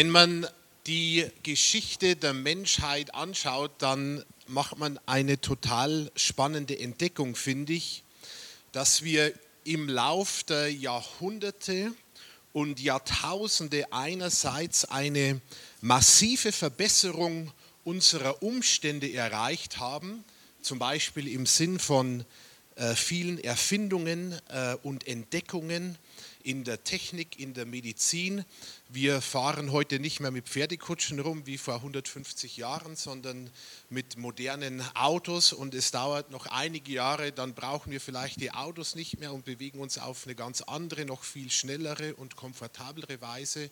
Wenn man die Geschichte der Menschheit anschaut, dann macht man eine total spannende Entdeckung, finde ich, dass wir im Lauf der Jahrhunderte und Jahrtausende einerseits eine massive Verbesserung unserer Umstände erreicht haben, zum Beispiel im Sinn von äh, vielen Erfindungen äh, und Entdeckungen in der Technik, in der Medizin. Wir fahren heute nicht mehr mit Pferdekutschen rum wie vor 150 Jahren, sondern mit modernen Autos und es dauert noch einige Jahre, dann brauchen wir vielleicht die Autos nicht mehr und bewegen uns auf eine ganz andere, noch viel schnellere und komfortablere Weise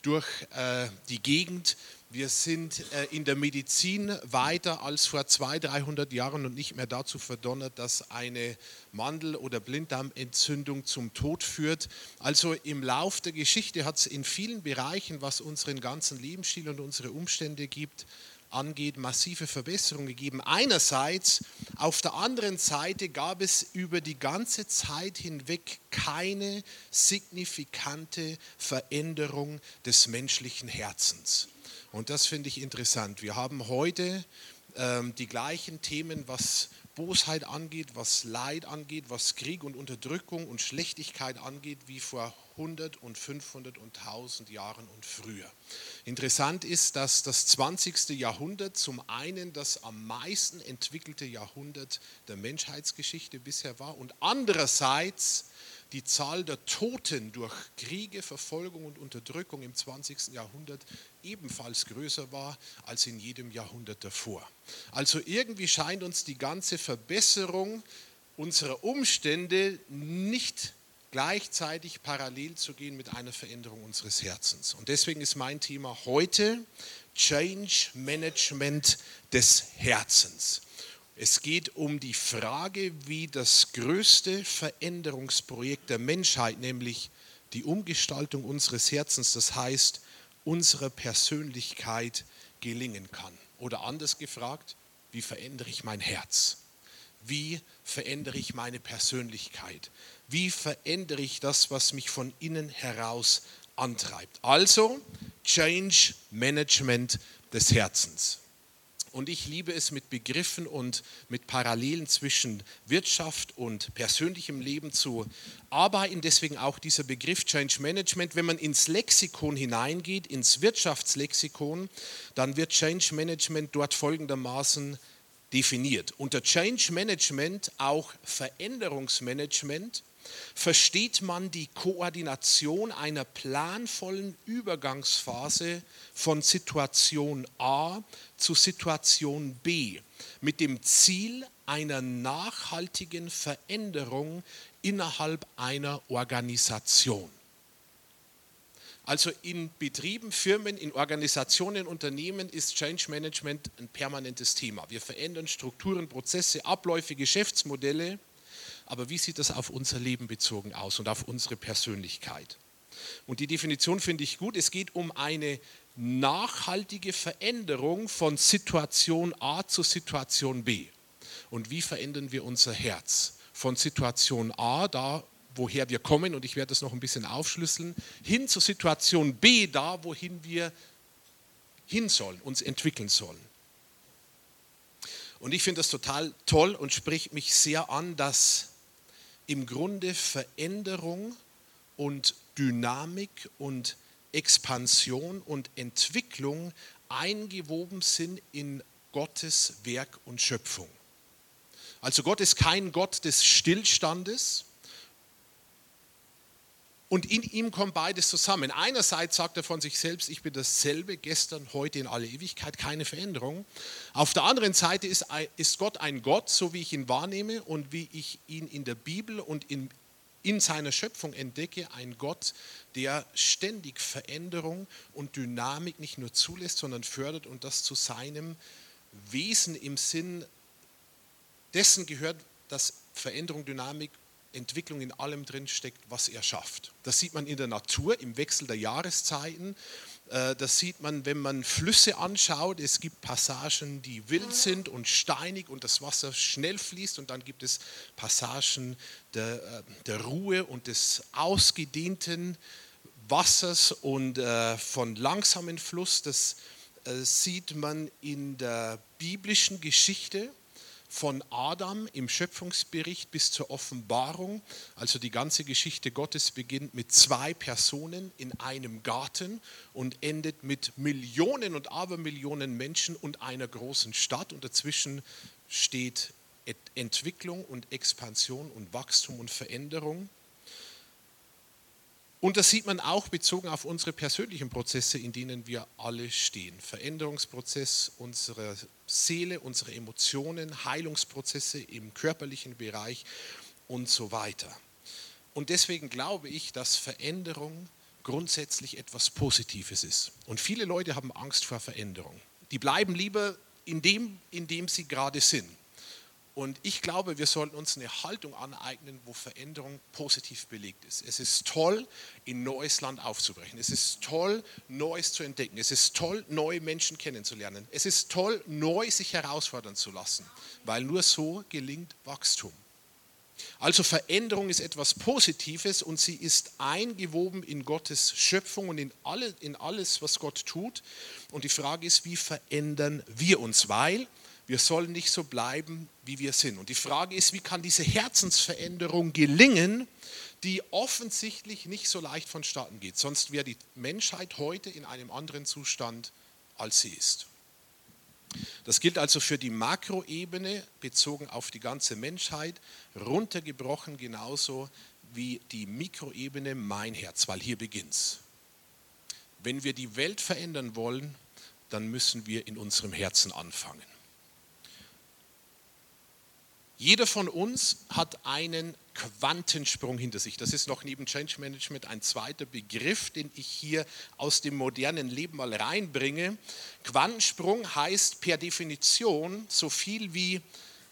durch äh, die Gegend. Wir sind äh, in der Medizin weiter als vor 200, 300 Jahren und nicht mehr dazu verdonnert, dass eine Mandel- oder Blinddarmentzündung zum Tod führt. Also im Lauf der Geschichte hat es in vielen Bereichen, was unseren ganzen Lebensstil und unsere Umstände gibt, angeht, massive Verbesserungen gegeben. Einerseits, auf der anderen Seite gab es über die ganze Zeit hinweg keine signifikante Veränderung des menschlichen Herzens. Und das finde ich interessant. Wir haben heute ähm, die gleichen Themen, was Bosheit angeht, was Leid angeht, was Krieg und Unterdrückung und Schlechtigkeit angeht, wie vor 100 und 500 und 1000 Jahren und früher. Interessant ist, dass das 20. Jahrhundert zum einen das am meisten entwickelte Jahrhundert der Menschheitsgeschichte bisher war und andererseits die Zahl der Toten durch Kriege, Verfolgung und Unterdrückung im 20. Jahrhundert ebenfalls größer war als in jedem Jahrhundert davor. Also irgendwie scheint uns die ganze Verbesserung unserer Umstände nicht gleichzeitig parallel zu gehen mit einer Veränderung unseres Herzens. Und deswegen ist mein Thema heute Change Management des Herzens. Es geht um die Frage, wie das größte Veränderungsprojekt der Menschheit, nämlich die Umgestaltung unseres Herzens, das heißt unsere Persönlichkeit, gelingen kann. Oder anders gefragt, wie verändere ich mein Herz? Wie verändere ich meine Persönlichkeit? Wie verändere ich das, was mich von innen heraus antreibt? Also Change Management des Herzens. Und ich liebe es, mit Begriffen und mit Parallelen zwischen Wirtschaft und persönlichem Leben zu arbeiten. Deswegen auch dieser Begriff Change Management. Wenn man ins Lexikon hineingeht, ins Wirtschaftslexikon, dann wird Change Management dort folgendermaßen definiert. Unter Change Management auch Veränderungsmanagement versteht man die Koordination einer planvollen Übergangsphase von Situation A zu Situation B mit dem Ziel einer nachhaltigen Veränderung innerhalb einer Organisation. Also in Betrieben, Firmen, in Organisationen, Unternehmen ist Change Management ein permanentes Thema. Wir verändern Strukturen, Prozesse, Abläufe, Geschäftsmodelle aber wie sieht das auf unser Leben bezogen aus und auf unsere Persönlichkeit? Und die Definition finde ich gut. Es geht um eine nachhaltige Veränderung von Situation A zu Situation B. Und wie verändern wir unser Herz? Von Situation A, da woher wir kommen, und ich werde das noch ein bisschen aufschlüsseln, hin zur Situation B, da wohin wir hin sollen, uns entwickeln sollen. Und ich finde das total toll und spricht mich sehr an, dass im Grunde Veränderung und Dynamik und Expansion und Entwicklung eingewoben sind in Gottes Werk und Schöpfung. Also Gott ist kein Gott des Stillstandes, und in ihm kommt beides zusammen. Einerseits sagt er von sich selbst, ich bin dasselbe gestern, heute in alle Ewigkeit, keine Veränderung. Auf der anderen Seite ist, ist Gott ein Gott, so wie ich ihn wahrnehme und wie ich ihn in der Bibel und in, in seiner Schöpfung entdecke, ein Gott, der ständig Veränderung und Dynamik nicht nur zulässt, sondern fördert und das zu seinem Wesen im Sinn dessen gehört, dass Veränderung, Dynamik Entwicklung in allem drin steckt, was er schafft. Das sieht man in der Natur, im Wechsel der Jahreszeiten. Äh, das sieht man, wenn man Flüsse anschaut. Es gibt Passagen, die wild sind und steinig und das Wasser schnell fließt. Und dann gibt es Passagen der, äh, der Ruhe und des ausgedehnten Wassers und äh, von langsamem Fluss, das sieht man in der biblischen Geschichte von Adam im Schöpfungsbericht bis zur Offenbarung. Also die ganze Geschichte Gottes beginnt mit zwei Personen in einem Garten und endet mit Millionen und Abermillionen Menschen und einer großen Stadt. Und dazwischen steht Entwicklung und Expansion und Wachstum und Veränderung. Und das sieht man auch bezogen auf unsere persönlichen Prozesse, in denen wir alle stehen. Veränderungsprozess unserer Seele, unsere Emotionen, Heilungsprozesse im körperlichen Bereich und so weiter. Und deswegen glaube ich, dass Veränderung grundsätzlich etwas Positives ist. Und viele Leute haben Angst vor Veränderung. Die bleiben lieber in dem, in dem sie gerade sind. Und ich glaube, wir sollten uns eine Haltung aneignen, wo Veränderung positiv belegt ist. Es ist toll, in neues Land aufzubrechen. Es ist toll, Neues zu entdecken. Es ist toll, neue Menschen kennenzulernen. Es ist toll, neu sich herausfordern zu lassen, weil nur so gelingt Wachstum. Also Veränderung ist etwas Positives und sie ist eingewoben in Gottes Schöpfung und in, alle, in alles, was Gott tut. Und die Frage ist, wie verändern wir uns? Weil wir sollen nicht so bleiben, wie wir sind. Und die Frage ist, wie kann diese Herzensveränderung gelingen, die offensichtlich nicht so leicht vonstatten geht. Sonst wäre die Menschheit heute in einem anderen Zustand, als sie ist. Das gilt also für die Makroebene bezogen auf die ganze Menschheit, runtergebrochen genauso wie die Mikroebene mein Herz, weil hier beginnt's. Wenn wir die Welt verändern wollen, dann müssen wir in unserem Herzen anfangen. Jeder von uns hat einen Quantensprung hinter sich. Das ist noch neben Change Management ein zweiter Begriff, den ich hier aus dem modernen Leben mal reinbringe. Quantensprung heißt per Definition so viel wie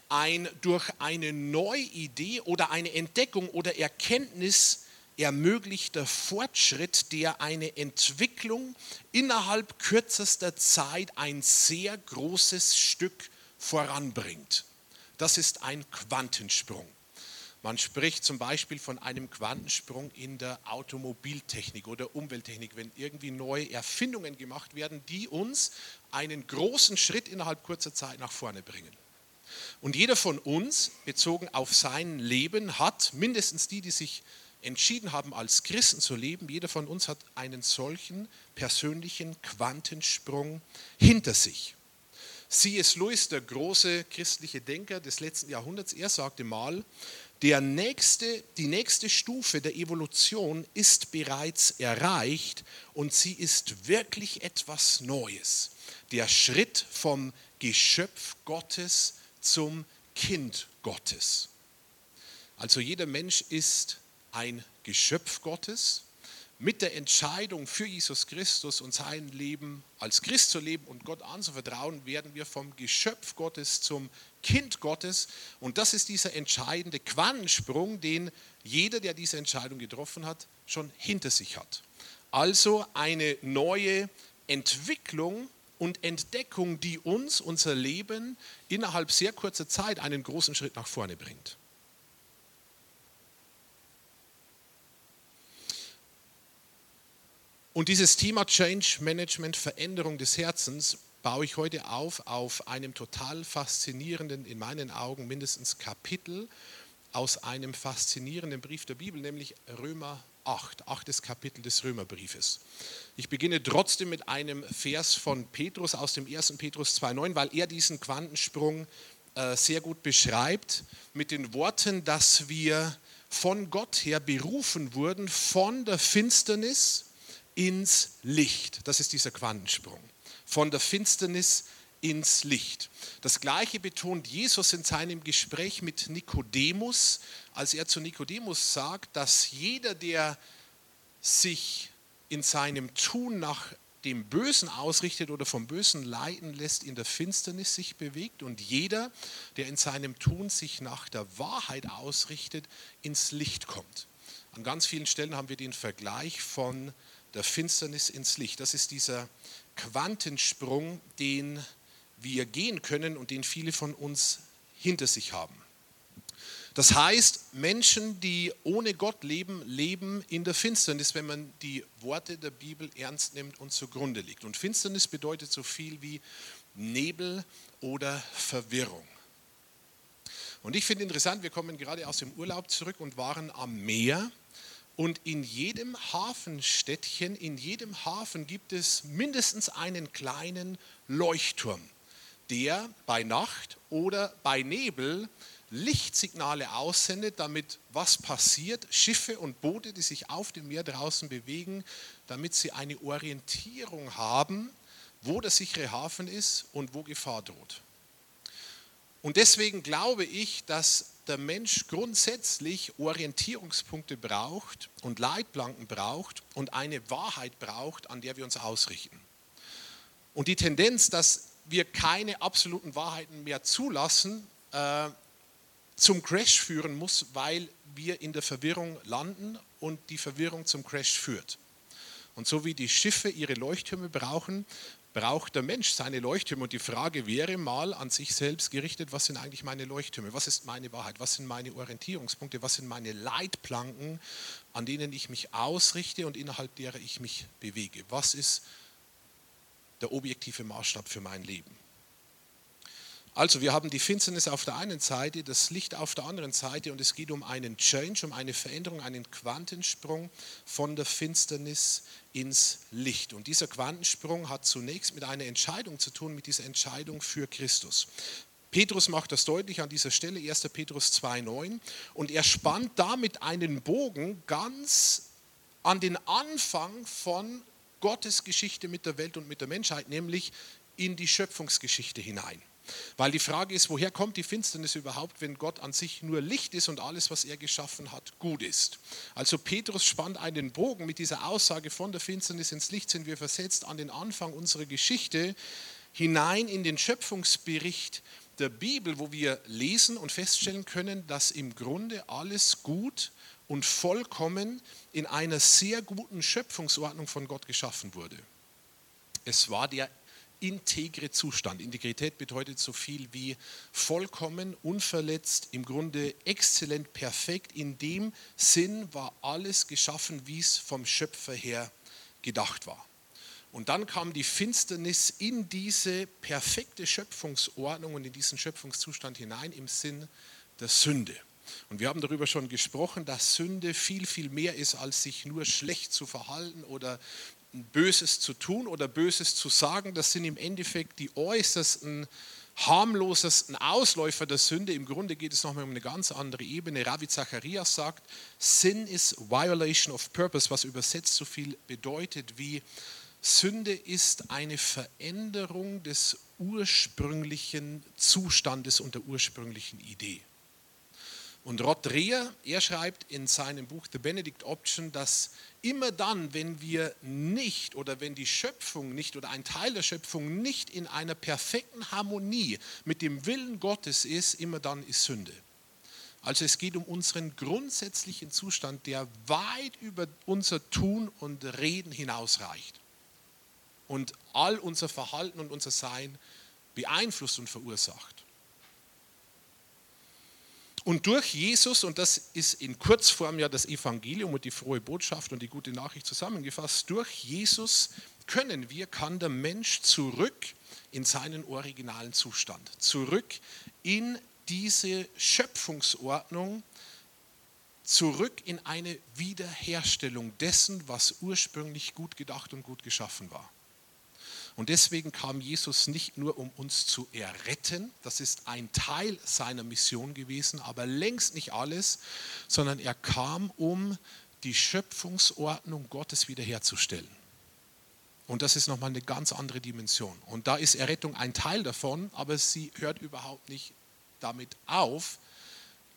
ein durch eine neue Idee oder eine Entdeckung oder Erkenntnis ermöglichter Fortschritt, der eine Entwicklung innerhalb kürzester Zeit ein sehr großes Stück voranbringt. Das ist ein Quantensprung. Man spricht zum Beispiel von einem Quantensprung in der Automobiltechnik oder Umwelttechnik, wenn irgendwie neue Erfindungen gemacht werden, die uns einen großen Schritt innerhalb kurzer Zeit nach vorne bringen. Und jeder von uns, bezogen auf sein Leben, hat, mindestens die, die sich entschieden haben, als Christen zu leben, jeder von uns hat einen solchen persönlichen Quantensprung hinter sich. C.S. Lewis, der große christliche Denker des letzten Jahrhunderts, er sagte mal, der nächste, die nächste Stufe der Evolution ist bereits erreicht und sie ist wirklich etwas Neues. Der Schritt vom Geschöpf Gottes zum Kind Gottes. Also jeder Mensch ist ein Geschöpf Gottes mit der Entscheidung für Jesus Christus und sein Leben als Christ zu leben und Gott anzuvertrauen, werden wir vom Geschöpf Gottes zum Kind Gottes. Und das ist dieser entscheidende Quantensprung, den jeder, der diese Entscheidung getroffen hat, schon hinter sich hat. Also eine neue Entwicklung und Entdeckung, die uns unser Leben innerhalb sehr kurzer Zeit einen großen Schritt nach vorne bringt. Und dieses Thema Change Management, Veränderung des Herzens, baue ich heute auf auf einem total faszinierenden, in meinen Augen mindestens Kapitel aus einem faszinierenden Brief der Bibel, nämlich Römer 8, achtes Kapitel des Römerbriefes. Ich beginne trotzdem mit einem Vers von Petrus aus dem 1. Petrus 2,9, weil er diesen Quantensprung äh, sehr gut beschreibt, mit den Worten, dass wir von Gott her berufen wurden, von der Finsternis ins Licht. Das ist dieser Quantensprung. Von der Finsternis ins Licht. Das gleiche betont Jesus in seinem Gespräch mit Nikodemus, als er zu Nikodemus sagt, dass jeder, der sich in seinem Tun nach dem Bösen ausrichtet oder vom Bösen leiten lässt, in der Finsternis sich bewegt und jeder, der in seinem Tun sich nach der Wahrheit ausrichtet, ins Licht kommt. An ganz vielen Stellen haben wir den Vergleich von der Finsternis ins Licht. Das ist dieser Quantensprung, den wir gehen können und den viele von uns hinter sich haben. Das heißt, Menschen, die ohne Gott leben, leben in der Finsternis, wenn man die Worte der Bibel ernst nimmt und zugrunde legt. Und Finsternis bedeutet so viel wie Nebel oder Verwirrung. Und ich finde interessant, wir kommen gerade aus dem Urlaub zurück und waren am Meer. Und in jedem Hafenstädtchen, in jedem Hafen gibt es mindestens einen kleinen Leuchtturm, der bei Nacht oder bei Nebel Lichtsignale aussendet, damit was passiert, Schiffe und Boote, die sich auf dem Meer draußen bewegen, damit sie eine Orientierung haben, wo der sichere Hafen ist und wo Gefahr droht. Und deswegen glaube ich, dass der Mensch grundsätzlich Orientierungspunkte braucht und Leitplanken braucht und eine Wahrheit braucht, an der wir uns ausrichten. Und die Tendenz, dass wir keine absoluten Wahrheiten mehr zulassen, äh, zum Crash führen muss, weil wir in der Verwirrung landen und die Verwirrung zum Crash führt. Und so wie die Schiffe ihre Leuchttürme brauchen, braucht der Mensch seine Leuchttürme. Und die Frage wäre mal an sich selbst gerichtet, was sind eigentlich meine Leuchttürme? Was ist meine Wahrheit? Was sind meine Orientierungspunkte? Was sind meine Leitplanken, an denen ich mich ausrichte und innerhalb derer ich mich bewege? Was ist der objektive Maßstab für mein Leben? Also wir haben die Finsternis auf der einen Seite, das Licht auf der anderen Seite und es geht um einen Change, um eine Veränderung, einen Quantensprung von der Finsternis ins Licht. Und dieser Quantensprung hat zunächst mit einer Entscheidung zu tun, mit dieser Entscheidung für Christus. Petrus macht das deutlich an dieser Stelle, 1. Petrus 2.9, und er spannt damit einen Bogen ganz an den Anfang von Gottes Geschichte mit der Welt und mit der Menschheit, nämlich in die Schöpfungsgeschichte hinein. Weil die Frage ist, woher kommt die Finsternis überhaupt, wenn Gott an sich nur Licht ist und alles, was er geschaffen hat, gut ist? Also Petrus spannt einen Bogen mit dieser Aussage von der Finsternis ins Licht sind wir versetzt an den Anfang unserer Geschichte hinein in den Schöpfungsbericht der Bibel, wo wir lesen und feststellen können, dass im Grunde alles gut und vollkommen in einer sehr guten Schöpfungsordnung von Gott geschaffen wurde. Es war der integre Zustand. Integrität bedeutet so viel wie vollkommen, unverletzt, im Grunde exzellent, perfekt. In dem Sinn war alles geschaffen, wie es vom Schöpfer her gedacht war. Und dann kam die Finsternis in diese perfekte Schöpfungsordnung und in diesen Schöpfungszustand hinein im Sinn der Sünde. Und wir haben darüber schon gesprochen, dass Sünde viel, viel mehr ist, als sich nur schlecht zu verhalten oder Böses zu tun oder Böses zu sagen, das sind im Endeffekt die äußersten, harmlosesten Ausläufer der Sünde. Im Grunde geht es nochmal um eine ganz andere Ebene. Ravi Zacharias sagt, Sin is violation of purpose, was übersetzt so viel bedeutet wie Sünde ist eine Veränderung des ursprünglichen Zustandes und der ursprünglichen Idee. Und Rod Dreher, er schreibt in seinem Buch The Benedict Option, dass immer dann, wenn wir nicht oder wenn die Schöpfung nicht oder ein Teil der Schöpfung nicht in einer perfekten Harmonie mit dem Willen Gottes ist, immer dann ist Sünde. Also es geht um unseren grundsätzlichen Zustand, der weit über unser Tun und Reden hinausreicht und all unser Verhalten und unser Sein beeinflusst und verursacht. Und durch Jesus, und das ist in Kurzform ja das Evangelium und die frohe Botschaft und die gute Nachricht zusammengefasst, durch Jesus können wir, kann der Mensch zurück in seinen originalen Zustand, zurück in diese Schöpfungsordnung, zurück in eine Wiederherstellung dessen, was ursprünglich gut gedacht und gut geschaffen war. Und deswegen kam Jesus nicht nur, um uns zu erretten, das ist ein Teil seiner Mission gewesen, aber längst nicht alles, sondern er kam, um die Schöpfungsordnung Gottes wiederherzustellen. Und das ist nochmal eine ganz andere Dimension. Und da ist Errettung ein Teil davon, aber sie hört überhaupt nicht damit auf,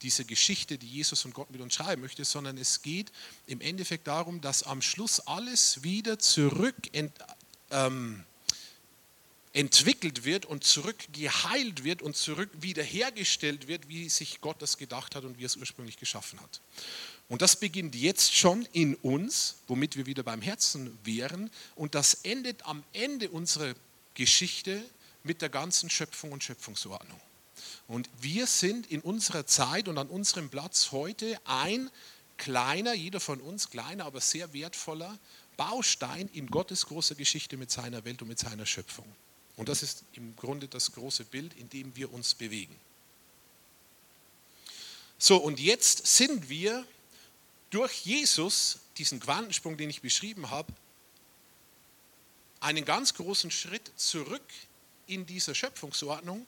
diese Geschichte, die Jesus und Gott mit uns schreiben möchte, sondern es geht im Endeffekt darum, dass am Schluss alles wieder zurück ähm, entwickelt wird und zurückgeheilt wird und zurück wiederhergestellt wird, wie sich Gott das gedacht hat und wie er es ursprünglich geschaffen hat. Und das beginnt jetzt schon in uns, womit wir wieder beim Herzen wären. Und das endet am Ende unserer Geschichte mit der ganzen Schöpfung und Schöpfungsordnung. Und wir sind in unserer Zeit und an unserem Platz heute ein kleiner, jeder von uns kleiner, aber sehr wertvoller Baustein in Gottes großer Geschichte mit seiner Welt und mit seiner Schöpfung. Und das ist im Grunde das große Bild, in dem wir uns bewegen. So, und jetzt sind wir durch Jesus, diesen Quantensprung, den ich beschrieben habe, einen ganz großen Schritt zurück in dieser Schöpfungsordnung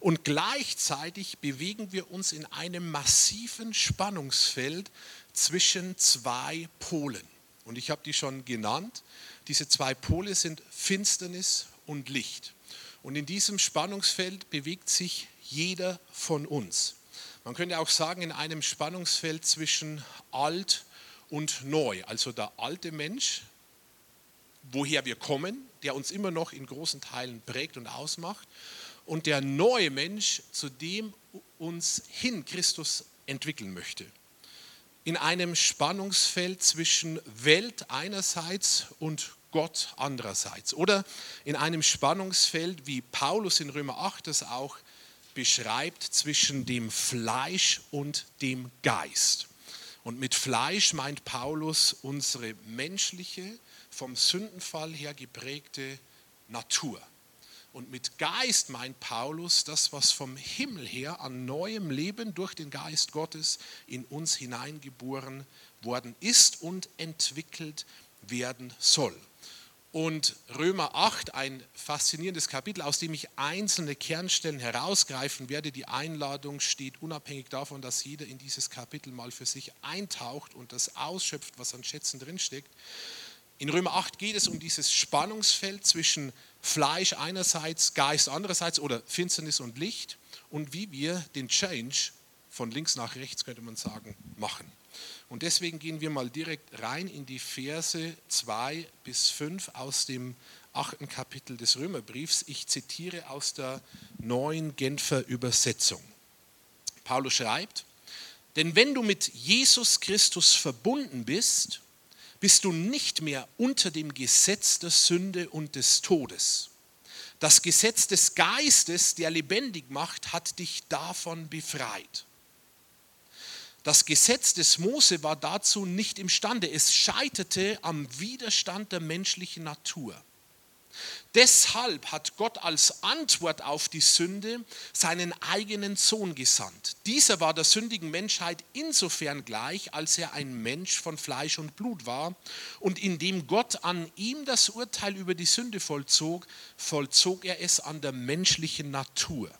und gleichzeitig bewegen wir uns in einem massiven Spannungsfeld zwischen zwei Polen. Und ich habe die schon genannt. Diese zwei Pole sind Finsternis und Licht. Und in diesem Spannungsfeld bewegt sich jeder von uns. Man könnte auch sagen, in einem Spannungsfeld zwischen alt und neu. Also der alte Mensch, woher wir kommen, der uns immer noch in großen Teilen prägt und ausmacht, und der neue Mensch, zu dem uns hin Christus entwickeln möchte. In einem Spannungsfeld zwischen Welt einerseits und Gott andererseits. Oder in einem Spannungsfeld, wie Paulus in Römer 8 das auch beschreibt, zwischen dem Fleisch und dem Geist. Und mit Fleisch meint Paulus unsere menschliche, vom Sündenfall her geprägte Natur. Und mit Geist meint Paulus das, was vom Himmel her an neuem Leben durch den Geist Gottes in uns hineingeboren worden ist und entwickelt werden soll. Und Römer 8, ein faszinierendes Kapitel, aus dem ich einzelne Kernstellen herausgreifen werde. Die Einladung steht unabhängig davon, dass jeder in dieses Kapitel mal für sich eintaucht und das ausschöpft, was an Schätzen drinsteckt. In Römer 8 geht es um dieses Spannungsfeld zwischen Fleisch einerseits, Geist andererseits oder Finsternis und Licht und wie wir den Change von links nach rechts, könnte man sagen, machen. Und deswegen gehen wir mal direkt rein in die Verse 2 bis 5 aus dem achten Kapitel des Römerbriefs. Ich zitiere aus der neuen Genfer Übersetzung. Paulus schreibt, denn wenn du mit Jesus Christus verbunden bist, bist du nicht mehr unter dem Gesetz der Sünde und des Todes. Das Gesetz des Geistes, der lebendig macht, hat dich davon befreit. Das Gesetz des Mose war dazu nicht imstande. Es scheiterte am Widerstand der menschlichen Natur. Deshalb hat Gott als Antwort auf die Sünde seinen eigenen Sohn gesandt. Dieser war der sündigen Menschheit insofern gleich, als er ein Mensch von Fleisch und Blut war und indem Gott an ihm das Urteil über die Sünde vollzog, vollzog er es an der menschlichen Natur.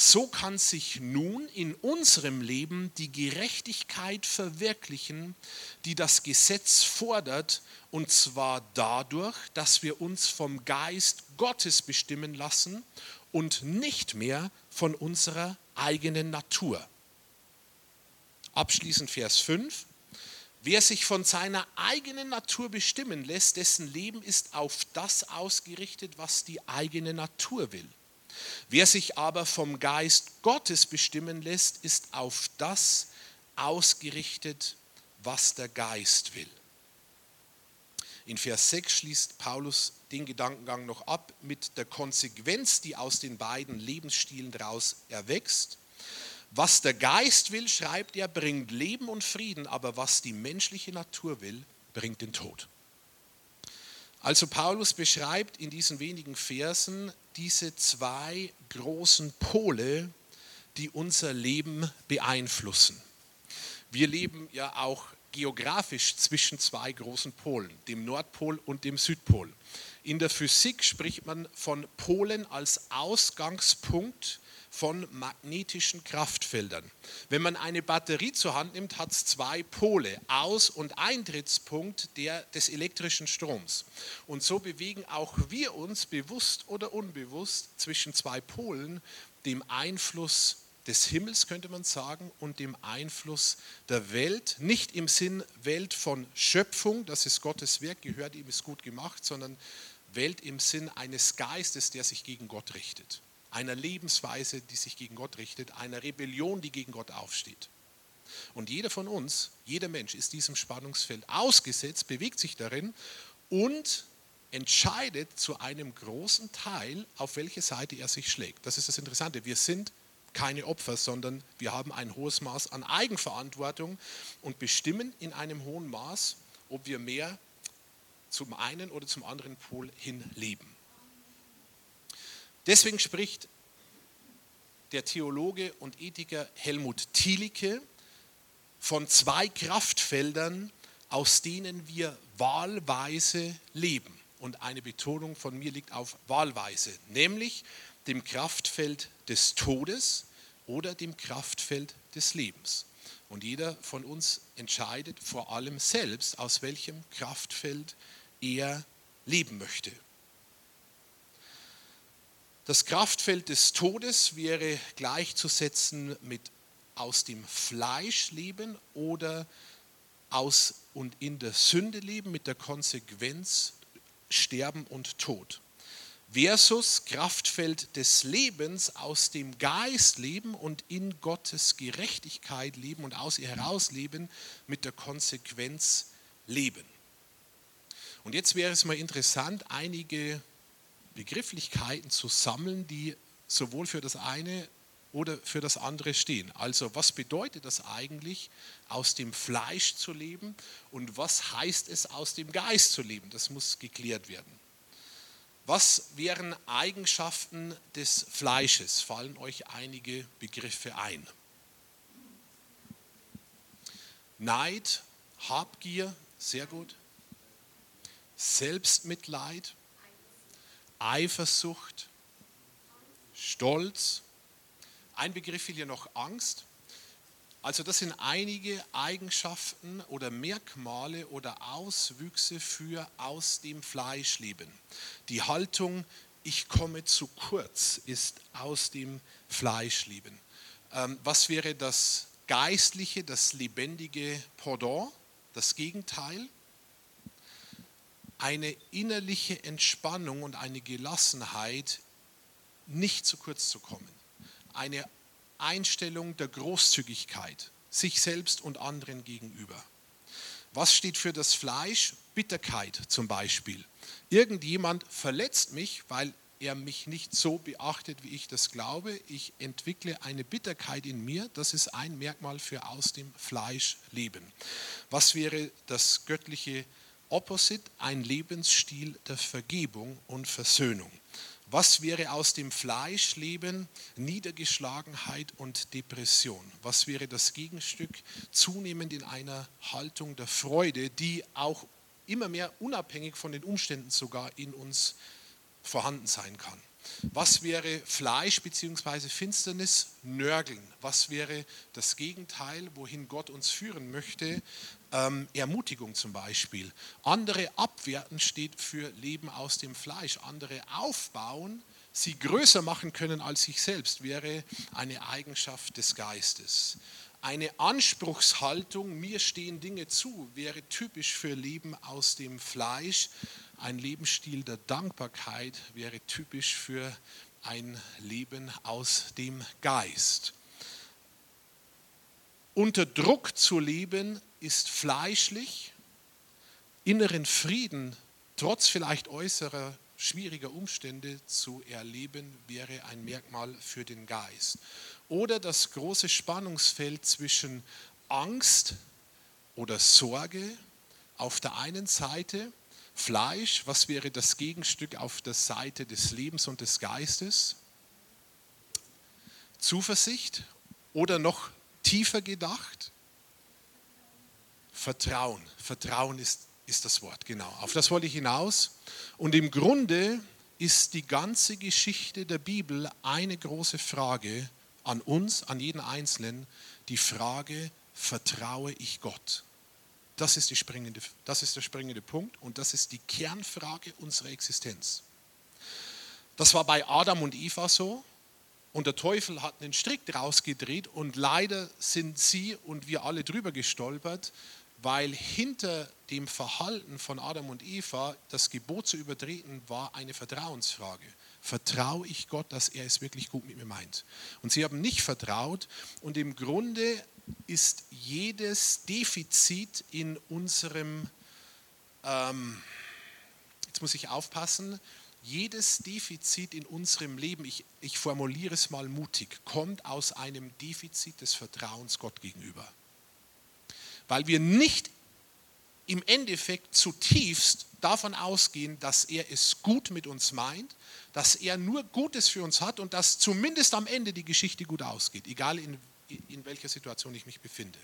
So kann sich nun in unserem Leben die Gerechtigkeit verwirklichen, die das Gesetz fordert, und zwar dadurch, dass wir uns vom Geist Gottes bestimmen lassen und nicht mehr von unserer eigenen Natur. Abschließend Vers 5. Wer sich von seiner eigenen Natur bestimmen lässt, dessen Leben ist auf das ausgerichtet, was die eigene Natur will. Wer sich aber vom Geist Gottes bestimmen lässt, ist auf das ausgerichtet, was der Geist will. In Vers 6 schließt Paulus den Gedankengang noch ab mit der Konsequenz, die aus den beiden Lebensstilen daraus erwächst. Was der Geist will, schreibt er, bringt Leben und Frieden, aber was die menschliche Natur will, bringt den Tod. Also Paulus beschreibt in diesen wenigen Versen diese zwei großen Pole, die unser Leben beeinflussen. Wir leben ja auch geografisch zwischen zwei großen Polen, dem Nordpol und dem Südpol. In der Physik spricht man von Polen als Ausgangspunkt von magnetischen Kraftfeldern. Wenn man eine Batterie zur Hand nimmt, hat es zwei Pole, Aus- und Eintrittspunkt der, des elektrischen Stroms. Und so bewegen auch wir uns bewusst oder unbewusst zwischen zwei Polen, dem Einfluss des Himmels, könnte man sagen, und dem Einfluss der Welt. Nicht im Sinn Welt von Schöpfung, das ist Gottes Werk, gehört ihm, ist gut gemacht, sondern Welt im Sinn eines Geistes, der sich gegen Gott richtet. Einer Lebensweise, die sich gegen Gott richtet, einer Rebellion, die gegen Gott aufsteht. Und jeder von uns, jeder Mensch ist diesem Spannungsfeld ausgesetzt, bewegt sich darin und entscheidet zu einem großen Teil, auf welche Seite er sich schlägt. Das ist das Interessante. Wir sind keine Opfer, sondern wir haben ein hohes Maß an Eigenverantwortung und bestimmen in einem hohen Maß, ob wir mehr zum einen oder zum anderen Pol hin leben. Deswegen spricht der Theologe und Ethiker Helmut Thielicke von zwei Kraftfeldern, aus denen wir wahlweise leben. Und eine Betonung von mir liegt auf wahlweise, nämlich dem Kraftfeld des Todes oder dem Kraftfeld des Lebens. Und jeder von uns entscheidet vor allem selbst, aus welchem Kraftfeld er leben möchte. Das Kraftfeld des Todes wäre gleichzusetzen mit aus dem Fleisch leben oder aus und in der Sünde leben mit der Konsequenz Sterben und Tod. Versus Kraftfeld des Lebens aus dem Geist leben und in Gottes Gerechtigkeit leben und aus ihr heraus leben mit der Konsequenz leben. Und jetzt wäre es mal interessant, einige Begrifflichkeiten zu sammeln, die sowohl für das eine oder für das andere stehen. Also was bedeutet das eigentlich, aus dem Fleisch zu leben und was heißt es, aus dem Geist zu leben? Das muss geklärt werden. Was wären Eigenschaften des Fleisches? Fallen euch einige Begriffe ein? Neid, Habgier, sehr gut. Selbstmitleid, Eifersucht, Stolz. Ein Begriff hier noch Angst. Also das sind einige Eigenschaften oder Merkmale oder Auswüchse für aus dem Fleisch leben. Die Haltung, ich komme zu kurz, ist aus dem Fleisch leben. Ähm, was wäre das geistliche, das lebendige Pendant, das Gegenteil? Eine innerliche Entspannung und eine Gelassenheit, nicht zu kurz zu kommen. Eine Einstellung der Großzügigkeit, sich selbst und anderen gegenüber. Was steht für das Fleisch? Bitterkeit zum Beispiel. Irgendjemand verletzt mich, weil er mich nicht so beachtet, wie ich das glaube. Ich entwickle eine Bitterkeit in mir. Das ist ein Merkmal für aus dem Fleisch leben. Was wäre das göttliche Opposite ein Lebensstil der Vergebung und Versöhnung. Was wäre aus dem Fleischleben Niedergeschlagenheit und Depression? Was wäre das Gegenstück zunehmend in einer Haltung der Freude, die auch immer mehr unabhängig von den Umständen sogar in uns vorhanden sein kann? Was wäre Fleisch bzw. Finsternis? Nörgeln. Was wäre das Gegenteil, wohin Gott uns führen möchte? Ähm, Ermutigung zum Beispiel. Andere abwerten steht für Leben aus dem Fleisch. Andere aufbauen, sie größer machen können als sich selbst, wäre eine Eigenschaft des Geistes. Eine Anspruchshaltung, mir stehen Dinge zu, wäre typisch für Leben aus dem Fleisch. Ein Lebensstil der Dankbarkeit wäre typisch für ein Leben aus dem Geist. Unter Druck zu leben ist fleischlich, inneren Frieden trotz vielleicht äußerer schwieriger Umstände zu erleben, wäre ein Merkmal für den Geist. Oder das große Spannungsfeld zwischen Angst oder Sorge auf der einen Seite, Fleisch, was wäre das Gegenstück auf der Seite des Lebens und des Geistes? Zuversicht oder noch tiefer gedacht, Vertrauen. Vertrauen ist, ist das Wort, genau. Auf das wollte ich hinaus. Und im Grunde ist die ganze Geschichte der Bibel eine große Frage an uns, an jeden Einzelnen, die Frage, vertraue ich Gott? Das ist, die springende, das ist der springende Punkt und das ist die Kernfrage unserer Existenz. Das war bei Adam und Eva so und der Teufel hat einen Strick draus gedreht und leider sind sie und wir alle drüber gestolpert weil hinter dem Verhalten von Adam und Eva das Gebot zu übertreten war eine Vertrauensfrage. Vertraue ich Gott, dass er es wirklich gut mit mir meint? Und sie haben nicht vertraut und im Grunde ist jedes Defizit in unserem, ähm, jetzt muss ich aufpassen, jedes Defizit in unserem Leben, ich, ich formuliere es mal mutig, kommt aus einem Defizit des Vertrauens Gott gegenüber. Weil wir nicht im Endeffekt zutiefst davon ausgehen, dass er es gut mit uns meint, dass er nur Gutes für uns hat und dass zumindest am Ende die Geschichte gut ausgeht, egal in, in welcher Situation ich mich befinde.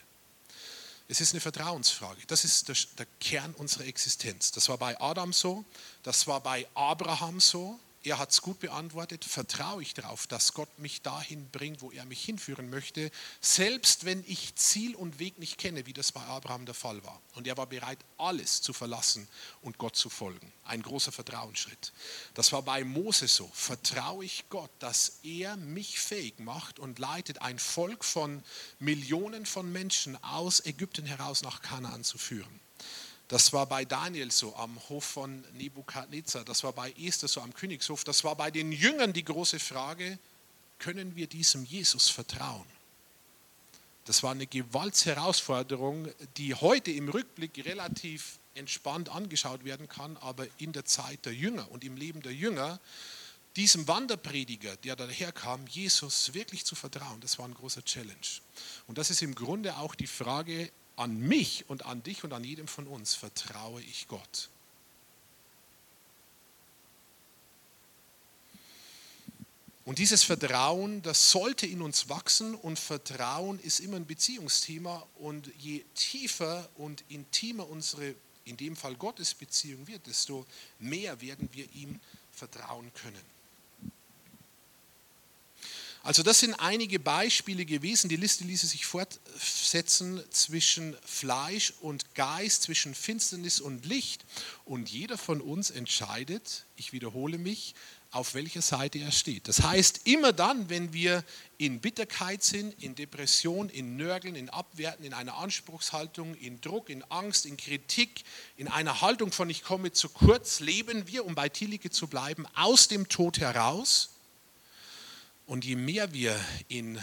Es ist eine Vertrauensfrage. Das ist der, der Kern unserer Existenz. Das war bei Adam so, das war bei Abraham so, er hat es gut beantwortet, vertraue ich darauf, dass Gott mich dahin bringt, wo er mich hinführen möchte, selbst wenn ich Ziel und Weg nicht kenne, wie das bei Abraham der Fall war. Und er war bereit, alles zu verlassen und Gott zu folgen. Ein großer Vertrauensschritt. Das war bei Mose so. Vertraue ich Gott, dass er mich fähig macht und leitet, ein Volk von Millionen von Menschen aus Ägypten heraus nach Kanaan zu führen. Das war bei Daniel so am Hof von Nebukadnezar. Das war bei Esther so am Königshof. Das war bei den Jüngern die große Frage, können wir diesem Jesus vertrauen? Das war eine Gewaltsherausforderung, die heute im Rückblick relativ entspannt angeschaut werden kann, aber in der Zeit der Jünger und im Leben der Jünger, diesem Wanderprediger, der daherkam, Jesus wirklich zu vertrauen, das war ein großer Challenge. Und das ist im Grunde auch die Frage, an mich und an dich und an jedem von uns vertraue ich Gott. Und dieses Vertrauen, das sollte in uns wachsen und Vertrauen ist immer ein Beziehungsthema und je tiefer und intimer unsere, in dem Fall Gottes Beziehung wird, desto mehr werden wir ihm vertrauen können. Also das sind einige Beispiele gewesen. Die Liste ließe sich fortsetzen zwischen Fleisch und Geist, zwischen Finsternis und Licht. Und jeder von uns entscheidet, ich wiederhole mich, auf welcher Seite er steht. Das heißt, immer dann, wenn wir in Bitterkeit sind, in Depression, in Nörgeln, in Abwerten, in einer Anspruchshaltung, in Druck, in Angst, in Kritik, in einer Haltung von ich komme zu kurz, leben wir, um bei Thielicke zu bleiben, aus dem Tod heraus und je mehr wir in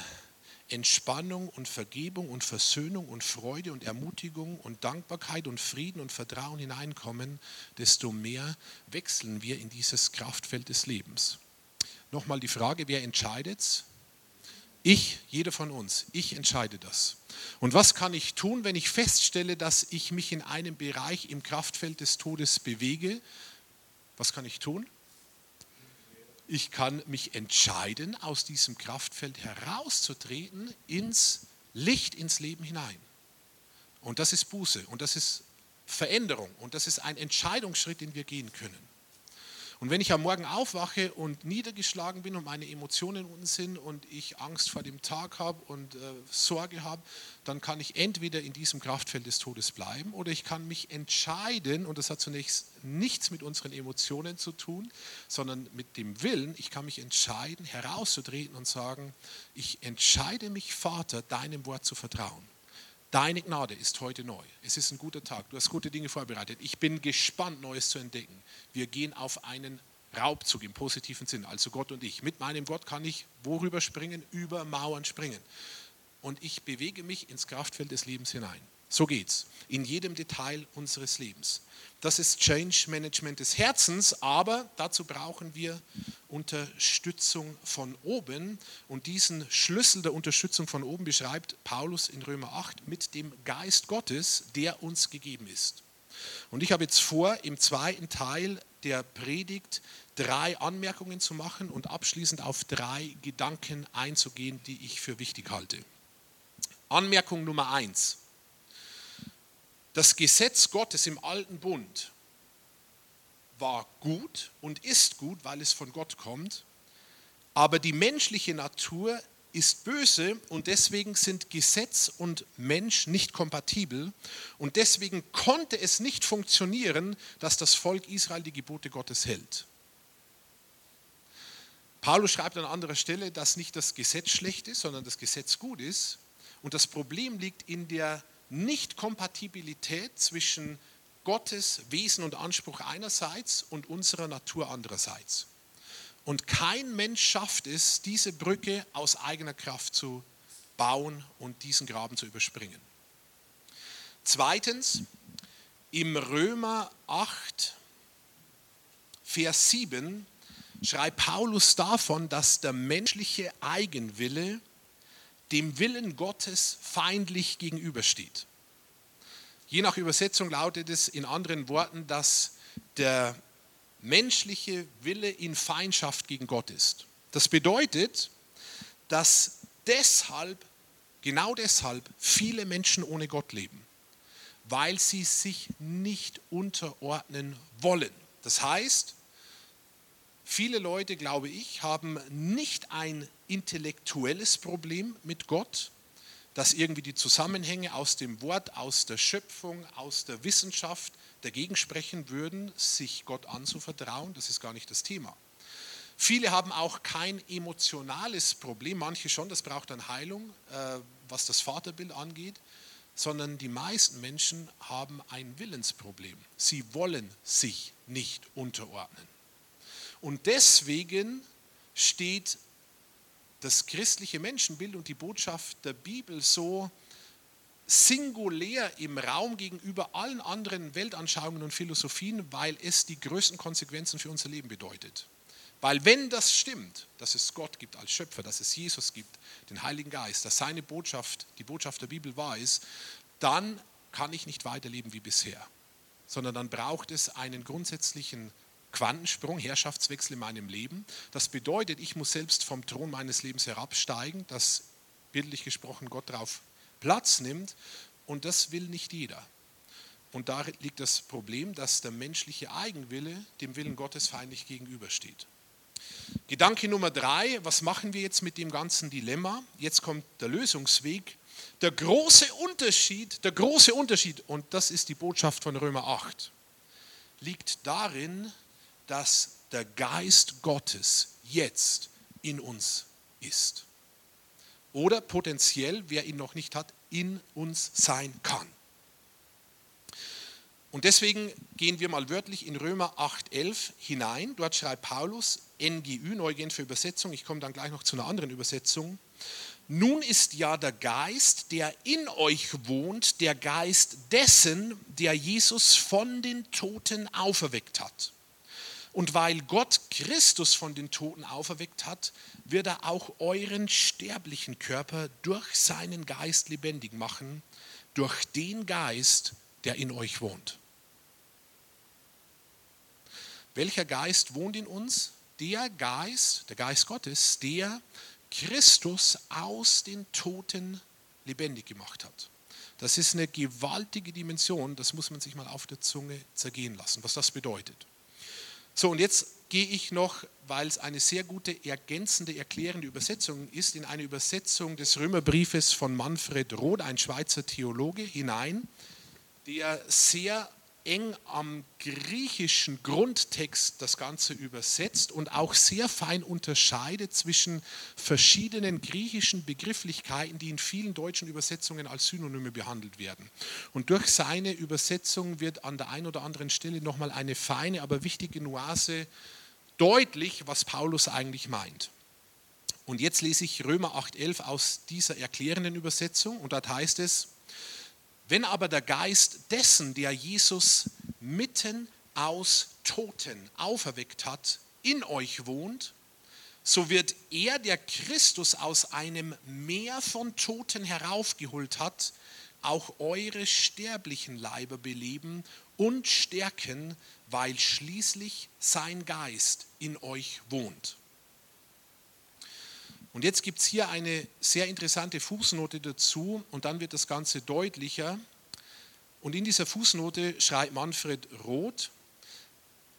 Entspannung und Vergebung und Versöhnung und Freude und Ermutigung und Dankbarkeit und Frieden und Vertrauen hineinkommen, desto mehr wechseln wir in dieses Kraftfeld des Lebens. Nochmal die Frage, wer entscheidet? Ich, jeder von uns, ich entscheide das. Und was kann ich tun, wenn ich feststelle, dass ich mich in einem Bereich im Kraftfeld des Todes bewege? Was kann ich tun? Ich kann mich entscheiden, aus diesem Kraftfeld herauszutreten ins Licht, ins Leben hinein. Und das ist Buße und das ist Veränderung und das ist ein Entscheidungsschritt, den wir gehen können. Und wenn ich am Morgen aufwache und niedergeschlagen bin und meine Emotionen unten sind und ich Angst vor dem Tag habe und äh, Sorge habe, dann kann ich entweder in diesem Kraftfeld des Todes bleiben oder ich kann mich entscheiden, und das hat zunächst nichts mit unseren Emotionen zu tun, sondern mit dem Willen, ich kann mich entscheiden, herauszutreten und sagen, ich entscheide mich, Vater, deinem Wort zu vertrauen. Deine Gnade ist heute neu. Es ist ein guter Tag. Du hast gute Dinge vorbereitet. Ich bin gespannt, Neues zu entdecken. Wir gehen auf einen Raubzug im positiven Sinn, also Gott und ich. Mit meinem Gott kann ich worüber springen? Über Mauern springen. Und ich bewege mich ins Kraftfeld des Lebens hinein. So geht's. In jedem Detail unseres Lebens. Das ist Change Management des Herzens, aber dazu brauchen wir Unterstützung von oben. Und diesen Schlüssel der Unterstützung von oben beschreibt Paulus in Römer 8 mit dem Geist Gottes, der uns gegeben ist. Und ich habe jetzt vor, im zweiten Teil der Predigt drei Anmerkungen zu machen und abschließend auf drei Gedanken einzugehen, die ich für wichtig halte. Anmerkung Nummer eins das Gesetz Gottes im alten Bund war gut und ist gut, weil es von Gott kommt, aber die menschliche Natur ist böse und deswegen sind Gesetz und Mensch nicht kompatibel. Und deswegen konnte es nicht funktionieren, dass das Volk Israel die Gebote Gottes hält. Paulus schreibt an anderer Stelle, dass nicht das Gesetz schlecht ist, sondern das Gesetz gut ist. Und das Problem liegt in der nicht-Kompatibilität zwischen Gottes Wesen und Anspruch einerseits und unserer Natur andererseits. Und kein Mensch schafft es, diese Brücke aus eigener Kraft zu bauen und diesen Graben zu überspringen. Zweitens, im Römer 8, Vers 7 schreibt Paulus davon, dass der menschliche Eigenwille dem Willen Gottes feindlich gegenübersteht. Je nach Übersetzung lautet es in anderen Worten, dass der menschliche Wille in Feindschaft gegen Gott ist. Das bedeutet, dass deshalb, genau deshalb, viele Menschen ohne Gott leben, weil sie sich nicht unterordnen wollen. Das heißt, viele Leute, glaube ich, haben nicht ein intellektuelles Problem mit Gott, dass irgendwie die Zusammenhänge aus dem Wort, aus der Schöpfung, aus der Wissenschaft dagegen sprechen würden, sich Gott anzuvertrauen. Das ist gar nicht das Thema. Viele haben auch kein emotionales Problem, manche schon, das braucht dann Heilung, äh, was das Vaterbild angeht, sondern die meisten Menschen haben ein Willensproblem. Sie wollen sich nicht unterordnen. Und deswegen steht das christliche Menschenbild und die Botschaft der Bibel so singulär im Raum gegenüber allen anderen Weltanschauungen und Philosophien, weil es die größten Konsequenzen für unser Leben bedeutet. Weil wenn das stimmt, dass es Gott gibt als Schöpfer, dass es Jesus gibt, den Heiligen Geist, dass seine Botschaft, die Botschaft der Bibel wahr ist, dann kann ich nicht weiterleben wie bisher, sondern dann braucht es einen grundsätzlichen Quantensprung, Herrschaftswechsel in meinem Leben. Das bedeutet, ich muss selbst vom Thron meines Lebens herabsteigen, dass bildlich gesprochen Gott darauf Platz nimmt. Und das will nicht jeder. Und da liegt das Problem, dass der menschliche Eigenwille dem Willen Gottes feindlich gegenübersteht. Gedanke Nummer drei, was machen wir jetzt mit dem ganzen Dilemma? Jetzt kommt der Lösungsweg. Der große Unterschied, der große Unterschied, und das ist die Botschaft von Römer 8, liegt darin, dass der Geist Gottes jetzt in uns ist. Oder potenziell, wer ihn noch nicht hat, in uns sein kann. Und deswegen gehen wir mal wörtlich in Römer 8.11 hinein. Dort schreibt Paulus, NGÜ, Neue Genfer Übersetzung, ich komme dann gleich noch zu einer anderen Übersetzung. Nun ist ja der Geist, der in euch wohnt, der Geist dessen, der Jesus von den Toten auferweckt hat. Und weil Gott Christus von den Toten auferweckt hat, wird er auch euren sterblichen Körper durch seinen Geist lebendig machen, durch den Geist, der in euch wohnt. Welcher Geist wohnt in uns? Der Geist, der Geist Gottes, der Christus aus den Toten lebendig gemacht hat. Das ist eine gewaltige Dimension, das muss man sich mal auf der Zunge zergehen lassen, was das bedeutet. So, und jetzt gehe ich noch, weil es eine sehr gute ergänzende, erklärende Übersetzung ist, in eine Übersetzung des Römerbriefes von Manfred Roth, ein Schweizer Theologe, hinein, der sehr eng am griechischen Grundtext das Ganze übersetzt und auch sehr fein unterscheidet zwischen verschiedenen griechischen Begrifflichkeiten, die in vielen deutschen Übersetzungen als Synonyme behandelt werden. Und durch seine Übersetzung wird an der einen oder anderen Stelle nochmal eine feine, aber wichtige Nuance deutlich, was Paulus eigentlich meint. Und jetzt lese ich Römer 8.11 aus dieser erklärenden Übersetzung und dort heißt es, wenn aber der Geist dessen, der Jesus mitten aus Toten auferweckt hat, in euch wohnt, so wird er, der Christus aus einem Meer von Toten heraufgeholt hat, auch eure sterblichen Leiber beleben und stärken, weil schließlich sein Geist in euch wohnt. Und jetzt gibt es hier eine sehr interessante Fußnote dazu und dann wird das Ganze deutlicher. Und in dieser Fußnote schreibt Manfred Roth,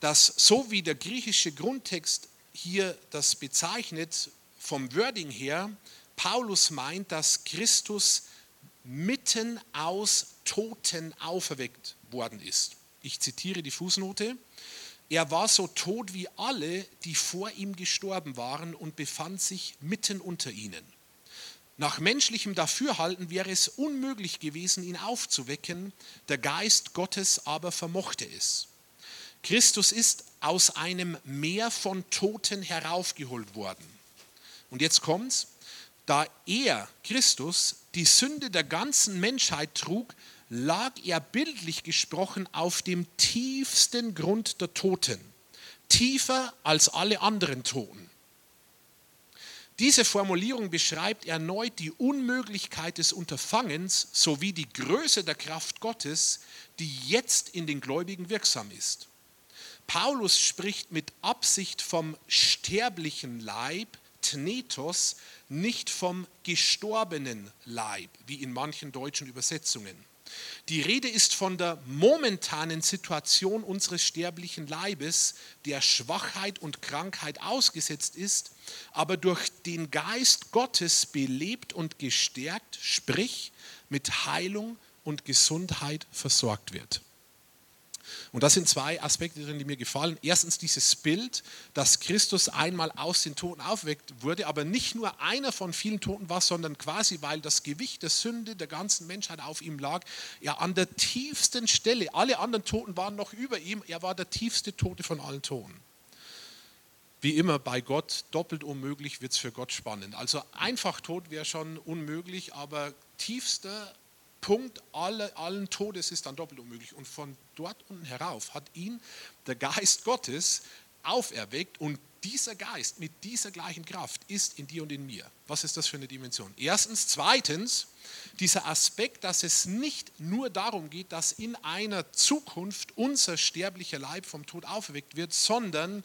dass so wie der griechische Grundtext hier das bezeichnet, vom Wording her, Paulus meint, dass Christus mitten aus Toten auferweckt worden ist. Ich zitiere die Fußnote. Er war so tot wie alle, die vor ihm gestorben waren und befand sich mitten unter ihnen. Nach menschlichem Dafürhalten wäre es unmöglich gewesen, ihn aufzuwecken, der Geist Gottes aber vermochte es. Christus ist aus einem Meer von Toten heraufgeholt worden. Und jetzt kommt's, da er, Christus, die Sünde der ganzen Menschheit trug, lag er bildlich gesprochen auf dem tiefsten Grund der Toten, tiefer als alle anderen Toten. Diese Formulierung beschreibt erneut die Unmöglichkeit des Unterfangens sowie die Größe der Kraft Gottes, die jetzt in den Gläubigen wirksam ist. Paulus spricht mit Absicht vom sterblichen Leib, Tnetos, nicht vom gestorbenen Leib, wie in manchen deutschen Übersetzungen. Die Rede ist von der momentanen Situation unseres sterblichen Leibes, der Schwachheit und Krankheit ausgesetzt ist, aber durch den Geist Gottes belebt und gestärkt, sprich mit Heilung und Gesundheit versorgt wird. Und das sind zwei Aspekte drin, die mir gefallen. Erstens dieses Bild, dass Christus einmal aus den Toten aufweckt wurde, aber nicht nur einer von vielen Toten war, sondern quasi, weil das Gewicht der Sünde der ganzen Menschheit auf ihm lag, er an der tiefsten Stelle, alle anderen Toten waren noch über ihm, er war der tiefste Tote von allen Toten. Wie immer bei Gott, doppelt unmöglich wird es für Gott spannend. Also einfach tot wäre schon unmöglich, aber tiefster Punkt alle, allen Todes ist dann doppelt unmöglich. Und von dort unten herauf hat ihn der Geist Gottes auferweckt und dieser Geist mit dieser gleichen Kraft ist in dir und in mir. Was ist das für eine Dimension? Erstens. Zweitens, dieser Aspekt, dass es nicht nur darum geht, dass in einer Zukunft unser sterblicher Leib vom Tod auferweckt wird, sondern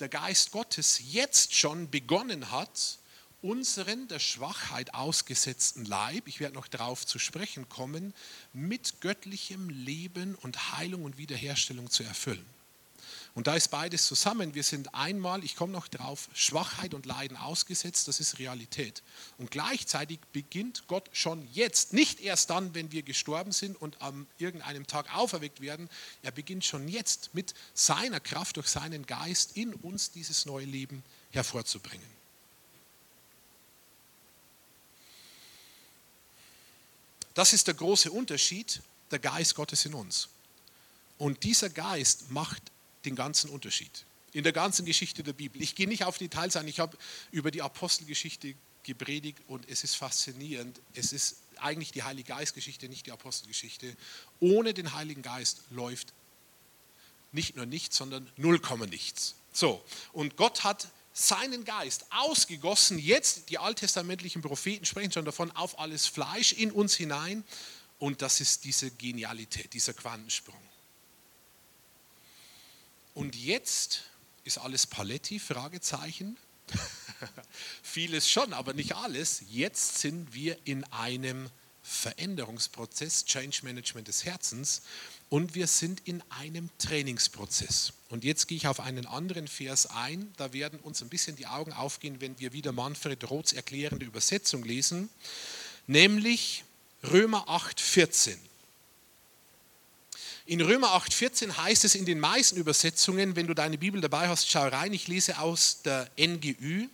der Geist Gottes jetzt schon begonnen hat, unseren der Schwachheit ausgesetzten Leib, ich werde noch darauf zu sprechen kommen, mit göttlichem Leben und Heilung und Wiederherstellung zu erfüllen. Und da ist beides zusammen. Wir sind einmal, ich komme noch drauf, Schwachheit und Leiden ausgesetzt, das ist Realität. Und gleichzeitig beginnt Gott schon jetzt, nicht erst dann, wenn wir gestorben sind und an irgendeinem Tag auferweckt werden, er beginnt schon jetzt mit seiner Kraft durch seinen Geist in uns dieses neue Leben hervorzubringen. Das ist der große Unterschied, der Geist Gottes in uns. Und dieser Geist macht den ganzen Unterschied. In der ganzen Geschichte der Bibel. Ich gehe nicht auf Details ein, ich habe über die Apostelgeschichte gepredigt und es ist faszinierend. Es ist eigentlich die Heilige Geistgeschichte, nicht die Apostelgeschichte. Ohne den Heiligen Geist läuft nicht nur nichts, sondern null Komma nichts. So, und Gott hat seinen Geist ausgegossen, jetzt die alttestamentlichen Propheten sprechen schon davon, auf alles Fleisch in uns hinein. Und das ist diese Genialität, dieser Quantensprung. Und jetzt ist alles Paletti, Fragezeichen. Vieles schon, aber nicht alles. Jetzt sind wir in einem Veränderungsprozess, Change Management des Herzens und wir sind in einem Trainingsprozess. Und jetzt gehe ich auf einen anderen Vers ein. Da werden uns ein bisschen die Augen aufgehen, wenn wir wieder Manfred Roths erklärende Übersetzung lesen, nämlich Römer 8,14. In Römer 8,14 heißt es in den meisten Übersetzungen, wenn du deine Bibel dabei hast, schau rein, ich lese aus der NGÜ.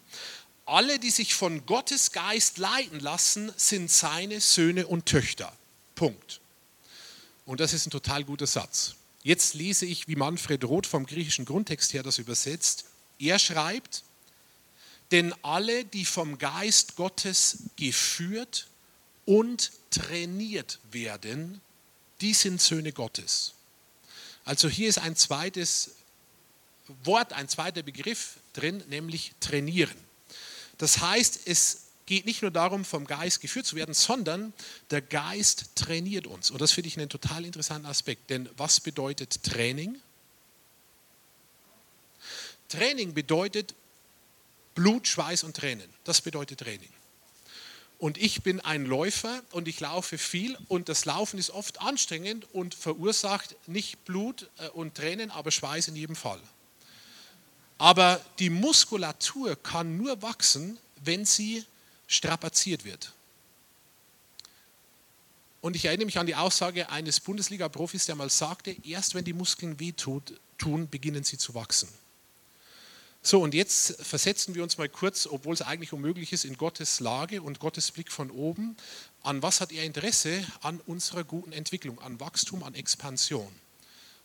Alle, die sich von Gottes Geist leiten lassen, sind seine Söhne und Töchter. Punkt. Und das ist ein total guter Satz. Jetzt lese ich, wie Manfred Roth vom griechischen Grundtext her das übersetzt. Er schreibt, denn alle, die vom Geist Gottes geführt und trainiert werden, die sind Söhne Gottes. Also hier ist ein zweites Wort, ein zweiter Begriff drin, nämlich trainieren. Das heißt, es geht nicht nur darum, vom Geist geführt zu werden, sondern der Geist trainiert uns. Und das finde ich einen total interessanten Aspekt. Denn was bedeutet Training? Training bedeutet Blut, Schweiß und Tränen. Das bedeutet Training. Und ich bin ein Läufer und ich laufe viel und das Laufen ist oft anstrengend und verursacht nicht Blut äh, und Tränen, aber Schweiß in jedem Fall. Aber die Muskulatur kann nur wachsen, wenn sie strapaziert wird. Und ich erinnere mich an die Aussage eines Bundesliga-Profis, der mal sagte, erst wenn die Muskeln wehtun, beginnen sie zu wachsen. So, und jetzt versetzen wir uns mal kurz, obwohl es eigentlich unmöglich ist, in Gottes Lage und Gottes Blick von oben. An was hat er Interesse? An unserer guten Entwicklung, an Wachstum, an Expansion,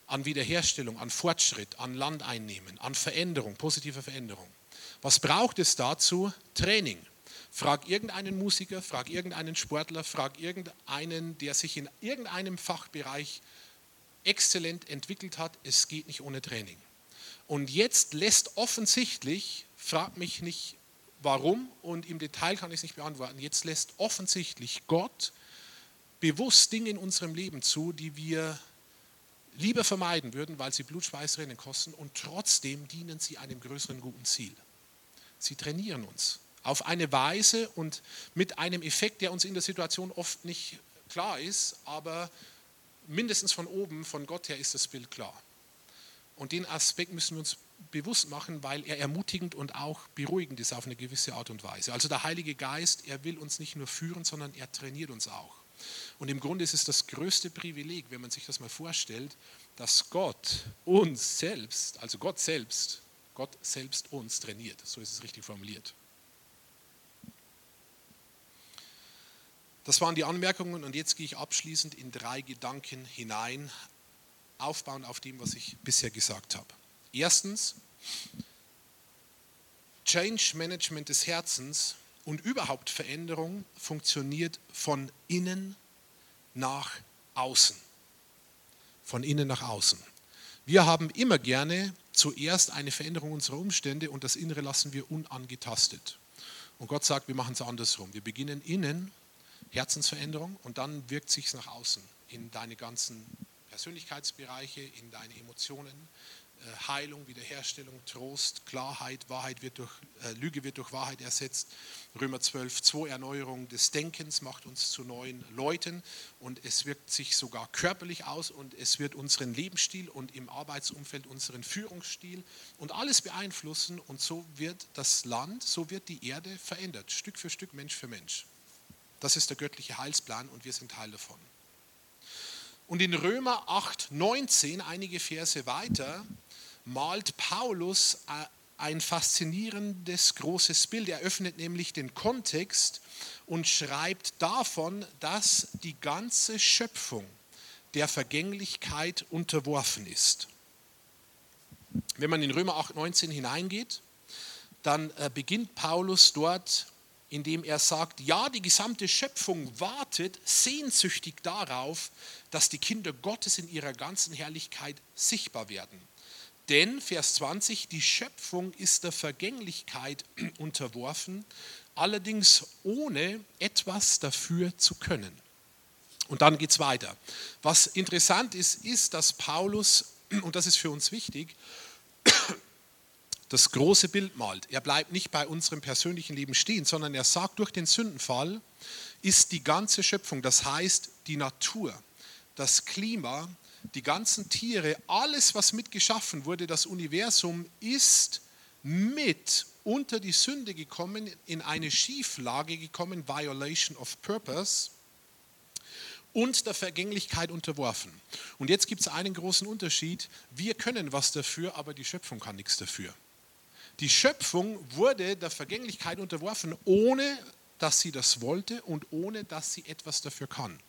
an Wiederherstellung, an Fortschritt, an Landeinnehmen, an Veränderung, positive Veränderung. Was braucht es dazu? Training. Frag irgendeinen Musiker, frag irgendeinen Sportler, frag irgendeinen, der sich in irgendeinem Fachbereich exzellent entwickelt hat. Es geht nicht ohne Training. Und jetzt lässt offensichtlich, frag mich nicht warum und im Detail kann ich es nicht beantworten, jetzt lässt offensichtlich Gott bewusst Dinge in unserem Leben zu, die wir lieber vermeiden würden, weil sie Blutschweißrennen kosten und trotzdem dienen sie einem größeren guten Ziel. Sie trainieren uns auf eine Weise und mit einem Effekt, der uns in der Situation oft nicht klar ist, aber mindestens von oben, von Gott her ist das Bild klar. Und den Aspekt müssen wir uns bewusst machen, weil er ermutigend und auch beruhigend ist auf eine gewisse Art und Weise. Also der Heilige Geist, er will uns nicht nur führen, sondern er trainiert uns auch. Und im Grunde ist es das größte Privileg, wenn man sich das mal vorstellt, dass Gott uns selbst, also Gott selbst, Gott selbst uns trainiert. So ist es richtig formuliert. Das waren die Anmerkungen und jetzt gehe ich abschließend in drei Gedanken hinein, aufbauend auf dem, was ich bisher gesagt habe. Erstens, Change Management des Herzens und überhaupt Veränderung funktioniert von innen nach außen. Von innen nach außen. Wir haben immer gerne zuerst eine Veränderung unserer Umstände und das Innere lassen wir unangetastet. Und Gott sagt, wir machen es andersrum. Wir beginnen innen, Herzensveränderung, und dann wirkt sich nach außen in deine ganzen Persönlichkeitsbereiche, in deine Emotionen, äh, Heilung, Wiederherstellung, Trost, Klarheit, Wahrheit wird durch, äh, Lüge wird durch Wahrheit ersetzt. Römer 12, 2 Erneuerung des Denkens macht uns zu neuen Leuten und es wirkt sich sogar körperlich aus und es wird unseren Lebensstil und im Arbeitsumfeld unseren Führungsstil und alles beeinflussen und so wird das Land, so wird die Erde verändert, Stück für Stück, Mensch für Mensch. Das ist der göttliche Heilsplan und wir sind Teil davon. Und in Römer 8, 19, einige Verse weiter, malt Paulus äh, ein faszinierendes großes Bild. Er öffnet nämlich den Kontext und schreibt davon, dass die ganze Schöpfung der Vergänglichkeit unterworfen ist. Wenn man in Römer 8, 19 hineingeht, dann äh, beginnt Paulus dort, indem er sagt, ja, die gesamte Schöpfung wartet sehnsüchtig darauf, dass die Kinder Gottes in ihrer ganzen Herrlichkeit sichtbar werden. Denn, Vers 20, die Schöpfung ist der Vergänglichkeit unterworfen, allerdings ohne etwas dafür zu können. Und dann geht es weiter. Was interessant ist, ist, dass Paulus, und das ist für uns wichtig, das große Bild malt. Er bleibt nicht bei unserem persönlichen Leben stehen, sondern er sagt, durch den Sündenfall ist die ganze Schöpfung, das heißt die Natur, das Klima, die ganzen Tiere, alles, was mitgeschaffen wurde, das Universum ist mit unter die Sünde gekommen, in eine Schieflage gekommen, Violation of Purpose und der Vergänglichkeit unterworfen. Und jetzt gibt es einen großen Unterschied. Wir können was dafür, aber die Schöpfung kann nichts dafür. Die Schöpfung wurde der Vergänglichkeit unterworfen, ohne dass sie das wollte und ohne dass sie etwas dafür kann.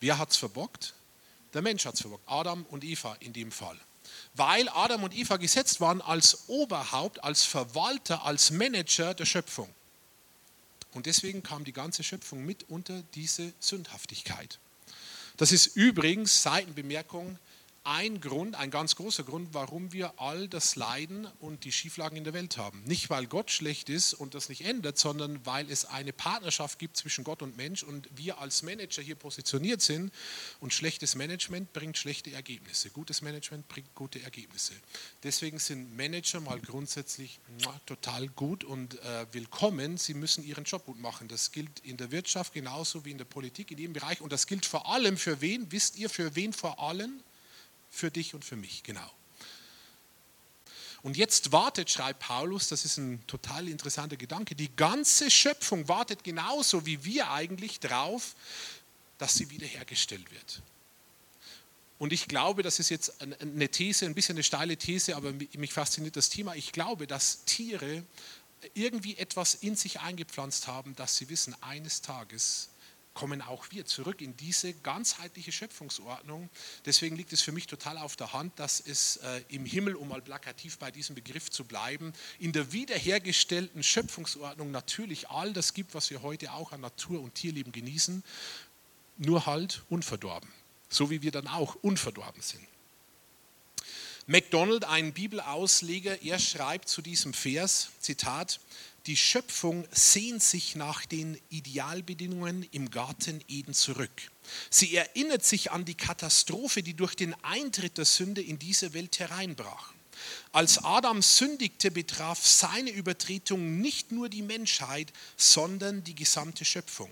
Wer hat es verbockt? Der Mensch hat es verbockt. Adam und Eva in dem Fall. Weil Adam und Eva gesetzt waren als Oberhaupt, als Verwalter, als Manager der Schöpfung. Und deswegen kam die ganze Schöpfung mit unter diese Sündhaftigkeit. Das ist übrigens, Seitenbemerkung, ein Grund, ein ganz großer Grund, warum wir all das Leiden und die Schieflagen in der Welt haben. Nicht, weil Gott schlecht ist und das nicht ändert, sondern weil es eine Partnerschaft gibt zwischen Gott und Mensch und wir als Manager hier positioniert sind und schlechtes Management bringt schlechte Ergebnisse. Gutes Management bringt gute Ergebnisse. Deswegen sind Manager mal grundsätzlich total gut und äh, willkommen. Sie müssen ihren Job gut machen. Das gilt in der Wirtschaft genauso wie in der Politik, in jedem Bereich. Und das gilt vor allem für wen? Wisst ihr, für wen vor allem? Für dich und für mich, genau. Und jetzt wartet, schreibt Paulus, das ist ein total interessanter Gedanke, die ganze Schöpfung wartet genauso wie wir eigentlich drauf, dass sie wiederhergestellt wird. Und ich glaube, das ist jetzt eine These, ein bisschen eine steile These, aber mich fasziniert das Thema. Ich glaube, dass Tiere irgendwie etwas in sich eingepflanzt haben, dass sie wissen, eines Tages kommen auch wir zurück in diese ganzheitliche Schöpfungsordnung. Deswegen liegt es für mich total auf der Hand, dass es äh, im Himmel, um mal plakativ bei diesem Begriff zu bleiben, in der wiederhergestellten Schöpfungsordnung natürlich all das gibt, was wir heute auch an Natur- und Tierleben genießen, nur halt unverdorben. So wie wir dann auch unverdorben sind. MacDonald, ein Bibelausleger, er schreibt zu diesem Vers, Zitat, die Schöpfung sehnt sich nach den Idealbedingungen im Garten Eden zurück. Sie erinnert sich an die Katastrophe, die durch den Eintritt der Sünde in diese Welt hereinbrach. Als Adam sündigte, betraf seine Übertretung nicht nur die Menschheit, sondern die gesamte Schöpfung.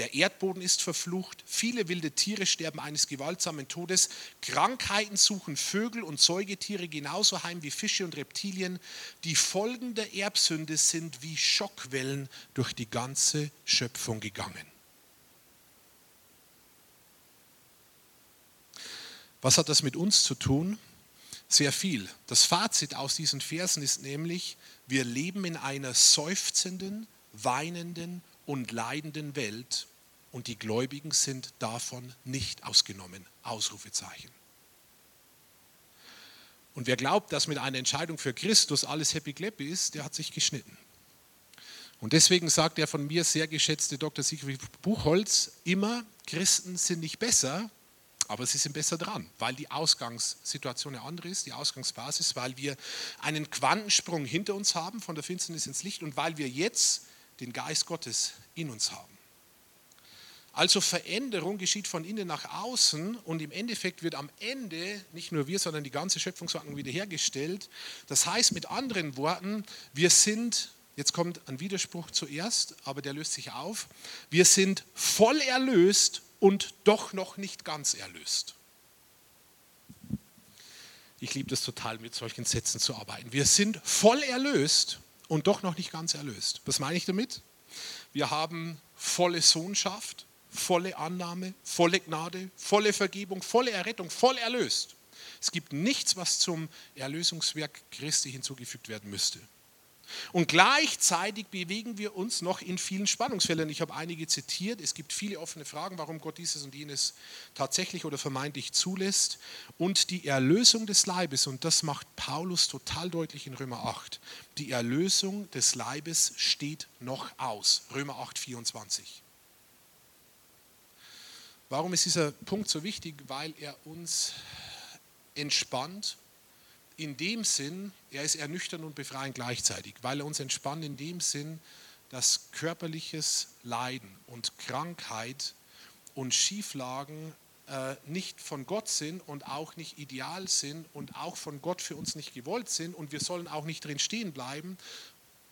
Der Erdboden ist verflucht, viele wilde Tiere sterben eines gewaltsamen Todes, Krankheiten suchen Vögel und Säugetiere genauso heim wie Fische und Reptilien. Die Folgen der Erbsünde sind wie Schockwellen durch die ganze Schöpfung gegangen. Was hat das mit uns zu tun? Sehr viel. Das Fazit aus diesen Versen ist nämlich, wir leben in einer seufzenden, weinenden und leidenden Welt und die Gläubigen sind davon nicht ausgenommen. Ausrufezeichen. Und wer glaubt, dass mit einer Entscheidung für Christus alles happy clappy ist, der hat sich geschnitten. Und deswegen sagt der von mir sehr geschätzte Dr. Siegfried Buchholz immer, Christen sind nicht besser, aber sie sind besser dran, weil die Ausgangssituation eine andere ist, die Ausgangsbasis, weil wir einen Quantensprung hinter uns haben von der Finsternis ins Licht und weil wir jetzt den Geist Gottes in uns haben. Also Veränderung geschieht von innen nach außen und im Endeffekt wird am Ende nicht nur wir, sondern die ganze Schöpfungsordnung wiederhergestellt. Das heißt mit anderen Worten, wir sind, jetzt kommt ein Widerspruch zuerst, aber der löst sich auf, wir sind voll erlöst und doch noch nicht ganz erlöst. Ich liebe das total, mit solchen Sätzen zu arbeiten. Wir sind voll erlöst und doch noch nicht ganz erlöst. Was meine ich damit? Wir haben volle Sohnschaft, volle Annahme, volle Gnade, volle Vergebung, volle Errettung, voll erlöst. Es gibt nichts, was zum Erlösungswerk Christi hinzugefügt werden müsste. Und gleichzeitig bewegen wir uns noch in vielen Spannungsfeldern. Ich habe einige zitiert. Es gibt viele offene Fragen, warum Gott dieses und jenes tatsächlich oder vermeintlich zulässt. Und die Erlösung des Leibes, und das macht Paulus total deutlich in Römer 8, die Erlösung des Leibes steht noch aus. Römer 8, 24. Warum ist dieser Punkt so wichtig? Weil er uns entspannt in dem Sinn, er ist ernüchternd und befreiend gleichzeitig, weil er uns entspannt in dem Sinn, dass körperliches Leiden und Krankheit und Schieflagen äh, nicht von Gott sind und auch nicht ideal sind und auch von Gott für uns nicht gewollt sind und wir sollen auch nicht drin stehen bleiben,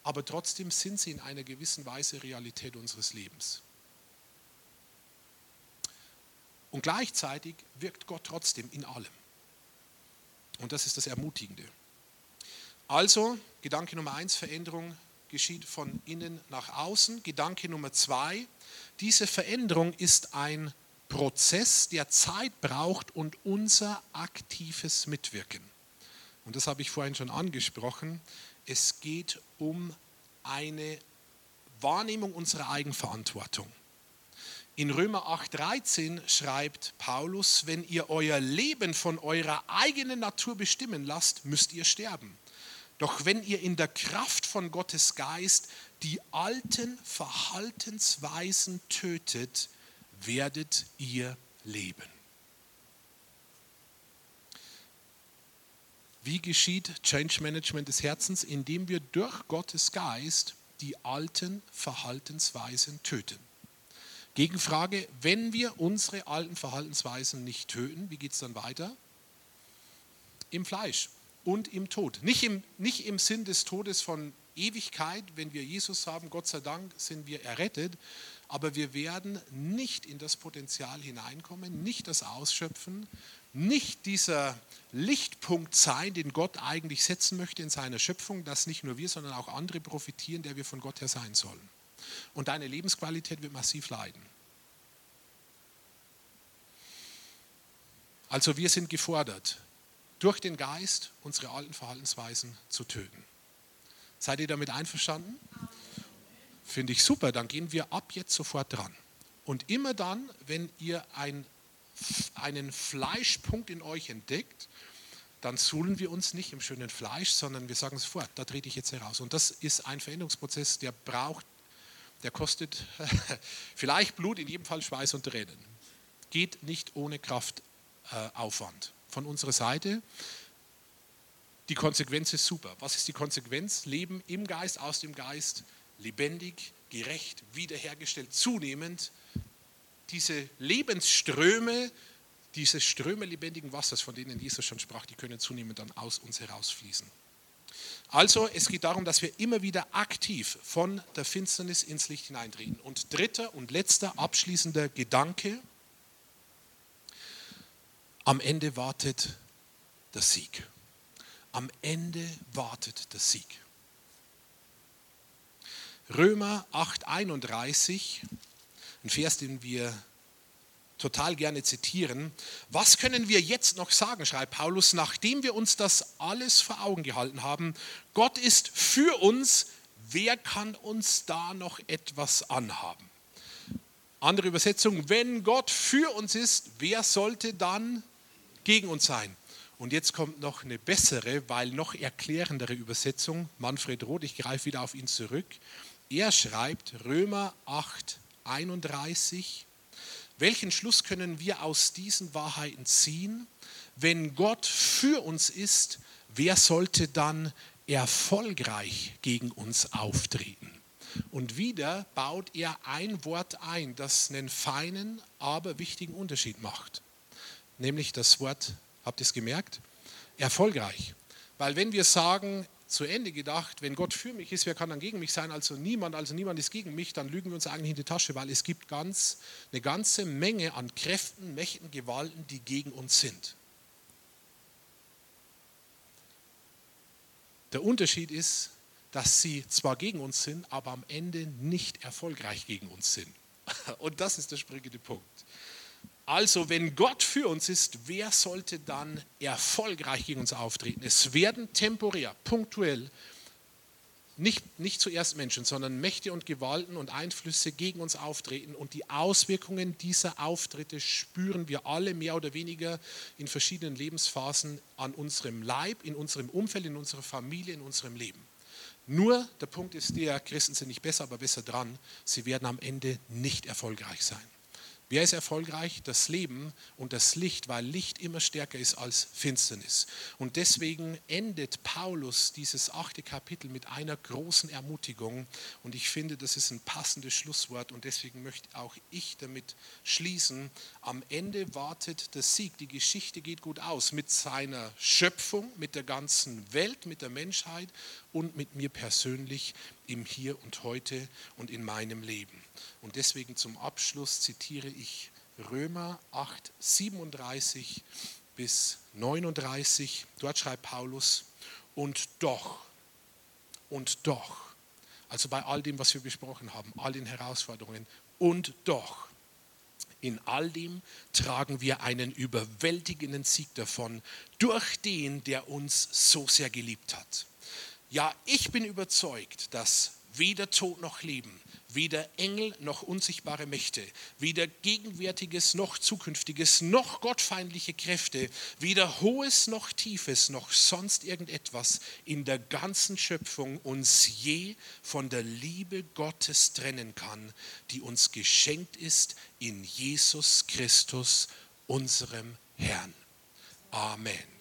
aber trotzdem sind sie in einer gewissen Weise Realität unseres Lebens. Und gleichzeitig wirkt Gott trotzdem in allem. Und das ist das Ermutigende. Also, Gedanke Nummer eins, Veränderung geschieht von innen nach außen. Gedanke Nummer zwei, diese Veränderung ist ein Prozess, der Zeit braucht und unser aktives Mitwirken. Und das habe ich vorhin schon angesprochen. Es geht um eine Wahrnehmung unserer Eigenverantwortung. In Römer 8:13 schreibt Paulus, wenn ihr euer Leben von eurer eigenen Natur bestimmen lasst, müsst ihr sterben. Doch wenn ihr in der Kraft von Gottes Geist die alten Verhaltensweisen tötet, werdet ihr leben. Wie geschieht Change Management des Herzens? Indem wir durch Gottes Geist die alten Verhaltensweisen töten. Gegenfrage, wenn wir unsere alten Verhaltensweisen nicht töten, wie geht es dann weiter? Im Fleisch und im Tod. Nicht im, nicht im Sinn des Todes von Ewigkeit, wenn wir Jesus haben, Gott sei Dank sind wir errettet, aber wir werden nicht in das Potenzial hineinkommen, nicht das ausschöpfen, nicht dieser Lichtpunkt sein, den Gott eigentlich setzen möchte in seiner Schöpfung, dass nicht nur wir, sondern auch andere profitieren, der wir von Gott her sein sollen und deine Lebensqualität wird massiv leiden. Also wir sind gefordert, durch den Geist unsere alten Verhaltensweisen zu töten. Seid ihr damit einverstanden? Finde ich super, dann gehen wir ab jetzt sofort dran. Und immer dann, wenn ihr ein, einen Fleischpunkt in euch entdeckt, dann suhlen wir uns nicht im schönen Fleisch, sondern wir sagen sofort, da trete ich jetzt heraus. Und das ist ein Veränderungsprozess, der braucht der kostet vielleicht Blut, in jedem Fall Schweiß und Tränen. Geht nicht ohne Kraftaufwand. Von unserer Seite Die Konsequenz ist super. Was ist die Konsequenz? Leben im Geist, aus dem Geist, lebendig, gerecht, wiederhergestellt, zunehmend. Diese Lebensströme, diese Ströme lebendigen Wassers, von denen Jesus schon sprach, die können zunehmend dann aus uns herausfließen. Also es geht darum, dass wir immer wieder aktiv von der Finsternis ins Licht hineintreten. Und dritter und letzter abschließender Gedanke, am Ende wartet der Sieg. Am Ende wartet der Sieg. Römer 8:31, ein Vers, den wir total gerne zitieren. Was können wir jetzt noch sagen, schreibt Paulus, nachdem wir uns das alles vor Augen gehalten haben? Gott ist für uns, wer kann uns da noch etwas anhaben? Andere Übersetzung, wenn Gott für uns ist, wer sollte dann gegen uns sein? Und jetzt kommt noch eine bessere, weil noch erklärendere Übersetzung. Manfred Roth, ich greife wieder auf ihn zurück. Er schreibt Römer 8, 31. Welchen Schluss können wir aus diesen Wahrheiten ziehen? Wenn Gott für uns ist, wer sollte dann erfolgreich gegen uns auftreten? Und wieder baut er ein Wort ein, das einen feinen, aber wichtigen Unterschied macht. Nämlich das Wort, habt ihr es gemerkt? Erfolgreich. Weil wenn wir sagen, zu Ende gedacht, wenn Gott für mich ist, wer kann dann gegen mich sein? Also niemand, also niemand ist gegen mich, dann lügen wir uns eigentlich in die Tasche, weil es gibt ganz, eine ganze Menge an Kräften, Mächten, Gewalten, die gegen uns sind. Der Unterschied ist, dass sie zwar gegen uns sind, aber am Ende nicht erfolgreich gegen uns sind. Und das ist der springende Punkt. Also wenn Gott für uns ist, wer sollte dann erfolgreich gegen uns auftreten? Es werden temporär, punktuell, nicht, nicht zuerst Menschen, sondern Mächte und Gewalten und Einflüsse gegen uns auftreten. Und die Auswirkungen dieser Auftritte spüren wir alle mehr oder weniger in verschiedenen Lebensphasen an unserem Leib, in unserem Umfeld, in unserer Familie, in unserem Leben. Nur der Punkt ist der, Christen sind nicht besser, aber besser dran. Sie werden am Ende nicht erfolgreich sein. Wer ist erfolgreich? Das Leben und das Licht, weil Licht immer stärker ist als Finsternis. Und deswegen endet Paulus dieses achte Kapitel mit einer großen Ermutigung. Und ich finde, das ist ein passendes Schlusswort. Und deswegen möchte auch ich damit schließen. Am Ende wartet der Sieg. Die Geschichte geht gut aus mit seiner Schöpfung, mit der ganzen Welt, mit der Menschheit und mit mir persönlich im Hier und Heute und in meinem Leben. Und deswegen zum Abschluss zitiere ich Römer 8, 37 bis 39. Dort schreibt Paulus, und doch, und doch, also bei all dem, was wir besprochen haben, all den Herausforderungen, und doch, in all dem tragen wir einen überwältigenden Sieg davon, durch den, der uns so sehr geliebt hat. Ja, ich bin überzeugt, dass weder Tod noch Leben, weder Engel noch unsichtbare Mächte, weder gegenwärtiges noch zukünftiges noch gottfeindliche Kräfte, weder hohes noch tiefes noch sonst irgendetwas in der ganzen Schöpfung uns je von der Liebe Gottes trennen kann, die uns geschenkt ist in Jesus Christus, unserem Herrn. Amen.